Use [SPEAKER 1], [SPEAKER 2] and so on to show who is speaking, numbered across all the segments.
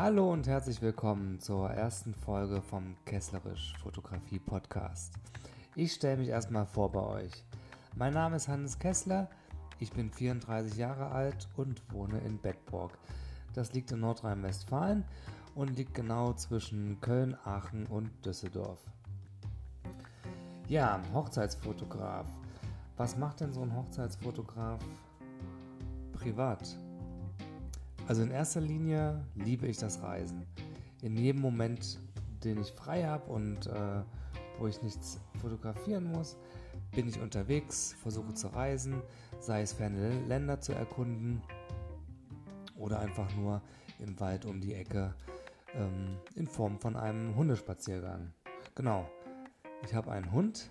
[SPEAKER 1] Hallo und herzlich willkommen zur ersten Folge vom Kesslerisch Fotografie Podcast. Ich stelle mich erstmal vor bei euch. Mein Name ist Hannes Kessler, ich bin 34 Jahre alt und wohne in Bedburg. Das liegt in Nordrhein-Westfalen und liegt genau zwischen Köln, Aachen und Düsseldorf. Ja, Hochzeitsfotograf. Was macht denn so ein Hochzeitsfotograf privat? Also in erster Linie liebe ich das Reisen. In jedem Moment, den ich frei habe und äh, wo ich nichts fotografieren muss, bin ich unterwegs, versuche zu reisen, sei es ferne Länder zu erkunden oder einfach nur im Wald um die Ecke ähm, in Form von einem Hundespaziergang. Genau, ich habe einen Hund,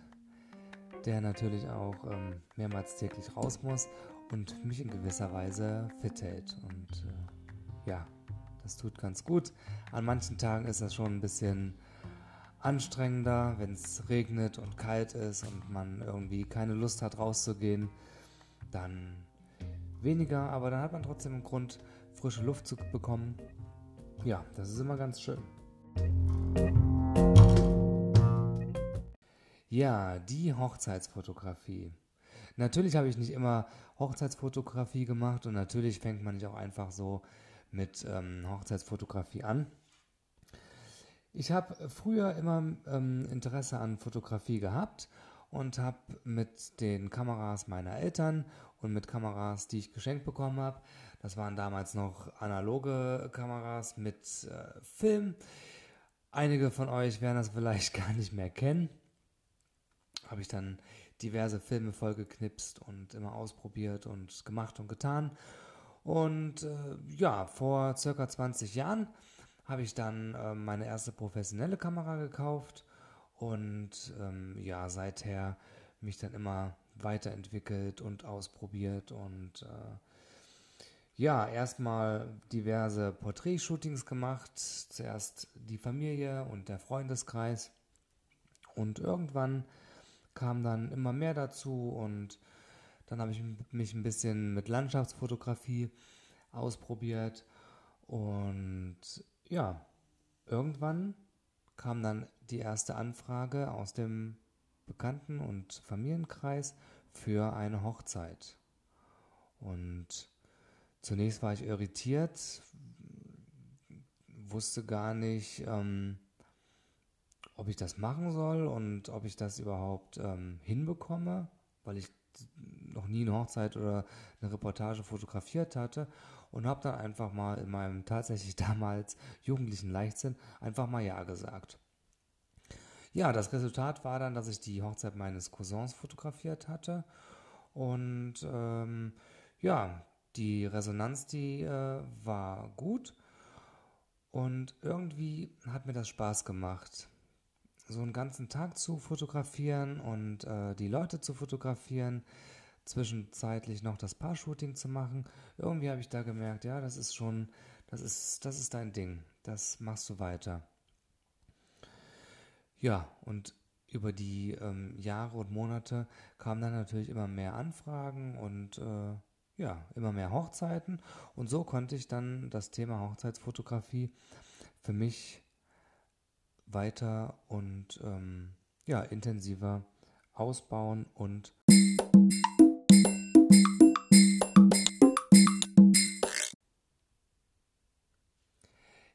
[SPEAKER 1] der natürlich auch ähm, mehrmals täglich raus muss und mich in gewisser Weise fit hält. Und äh, ja, das tut ganz gut. An manchen Tagen ist das schon ein bisschen anstrengender, wenn es regnet und kalt ist und man irgendwie keine Lust hat rauszugehen. Dann weniger, aber dann hat man trotzdem einen Grund, frische Luft zu bekommen. Ja, das ist immer ganz schön. Ja, die Hochzeitsfotografie. Natürlich habe ich nicht immer Hochzeitsfotografie gemacht und natürlich fängt man nicht auch einfach so mit ähm, Hochzeitsfotografie an. Ich habe früher immer ähm, Interesse an Fotografie gehabt und habe mit den Kameras meiner Eltern und mit Kameras, die ich geschenkt bekommen habe, das waren damals noch analoge Kameras mit äh, Film. Einige von euch werden das vielleicht gar nicht mehr kennen. Habe ich dann diverse Filme vollgeknipst und immer ausprobiert und gemacht und getan. Und äh, ja, vor circa 20 Jahren habe ich dann äh, meine erste professionelle Kamera gekauft und ähm, ja, seither mich dann immer weiterentwickelt und ausprobiert und äh, ja, erstmal diverse Porträtshootings gemacht, zuerst die Familie und der Freundeskreis. Und irgendwann kam dann immer mehr dazu und dann habe ich mich ein bisschen mit Landschaftsfotografie ausprobiert und ja, irgendwann kam dann die erste Anfrage aus dem Bekannten- und Familienkreis für eine Hochzeit. Und zunächst war ich irritiert, wusste gar nicht, ähm, ob ich das machen soll und ob ich das überhaupt ähm, hinbekomme, weil ich noch nie eine Hochzeit oder eine Reportage fotografiert hatte und habe dann einfach mal in meinem tatsächlich damals jugendlichen Leichtsinn einfach mal Ja gesagt. Ja, das Resultat war dann, dass ich die Hochzeit meines Cousins fotografiert hatte und ähm, ja, die Resonanz, die äh, war gut und irgendwie hat mir das Spaß gemacht so einen ganzen Tag zu fotografieren und äh, die Leute zu fotografieren, zwischenzeitlich noch das Paar-Shooting zu machen. Irgendwie habe ich da gemerkt, ja, das ist schon, das ist, das ist dein Ding. Das machst du weiter. Ja, und über die ähm, Jahre und Monate kamen dann natürlich immer mehr Anfragen und äh, ja, immer mehr Hochzeiten. Und so konnte ich dann das Thema Hochzeitsfotografie für mich weiter und ähm, ja, intensiver ausbauen und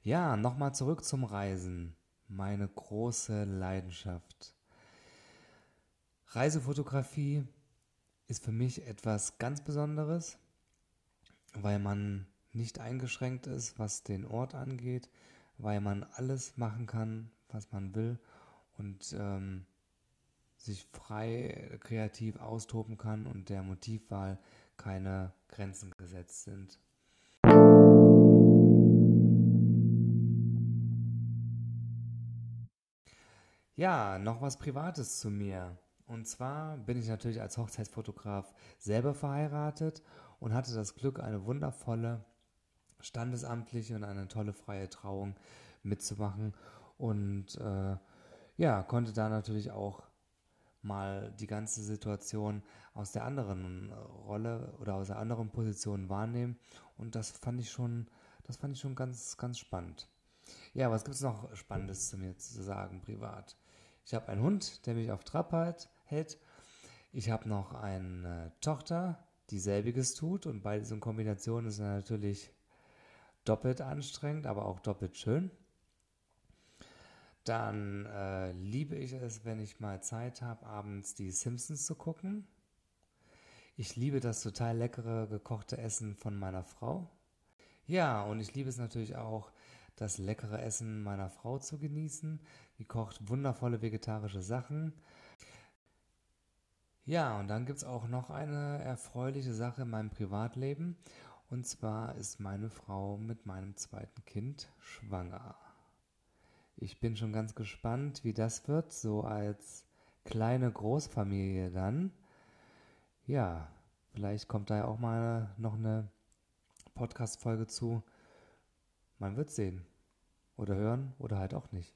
[SPEAKER 1] Ja, nochmal zurück zum Reisen. Meine große Leidenschaft. Reisefotografie ist für mich etwas ganz Besonderes, weil man nicht eingeschränkt ist, was den Ort angeht, weil man alles machen kann, was man will und ähm, sich frei kreativ austoben kann und der Motivwahl keine Grenzen gesetzt sind. Ja, noch was Privates zu mir. Und zwar bin ich natürlich als Hochzeitsfotograf selber verheiratet und hatte das Glück, eine wundervolle standesamtliche und eine tolle freie Trauung mitzumachen und äh, ja, konnte da natürlich auch mal die ganze Situation aus der anderen Rolle oder aus der anderen Position wahrnehmen. Und das fand ich schon, das fand ich schon ganz, ganz spannend. Ja, was gibt es noch Spannendes zu mir zu sagen, privat? Ich habe einen Hund, der mich auf Trab halt, hält. Ich habe noch eine Tochter, die selbiges tut. Und bei diesen Kombinationen ist natürlich doppelt anstrengend, aber auch doppelt schön. Dann äh, liebe ich es, wenn ich mal Zeit habe, abends die Simpsons zu gucken. Ich liebe das total leckere gekochte Essen von meiner Frau. Ja, und ich liebe es natürlich auch, das leckere Essen meiner Frau zu genießen. Die kocht wundervolle vegetarische Sachen. Ja, und dann gibt es auch noch eine erfreuliche Sache in meinem Privatleben. Und zwar ist meine Frau mit meinem zweiten Kind schwanger. Ich bin schon ganz gespannt, wie das wird, so als kleine Großfamilie dann. Ja, vielleicht kommt da ja auch mal noch eine Podcast-Folge zu. Man wird sehen. Oder hören oder halt auch nicht.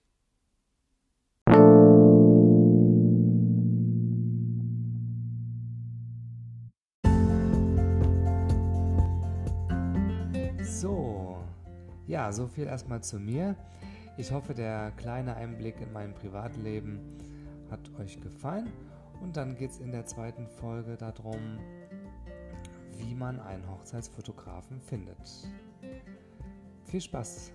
[SPEAKER 1] So, ja, so viel erstmal zu mir. Ich hoffe, der kleine Einblick in mein Privatleben hat euch gefallen. Und dann geht es in der zweiten Folge darum, wie man einen Hochzeitsfotografen findet. Viel Spaß!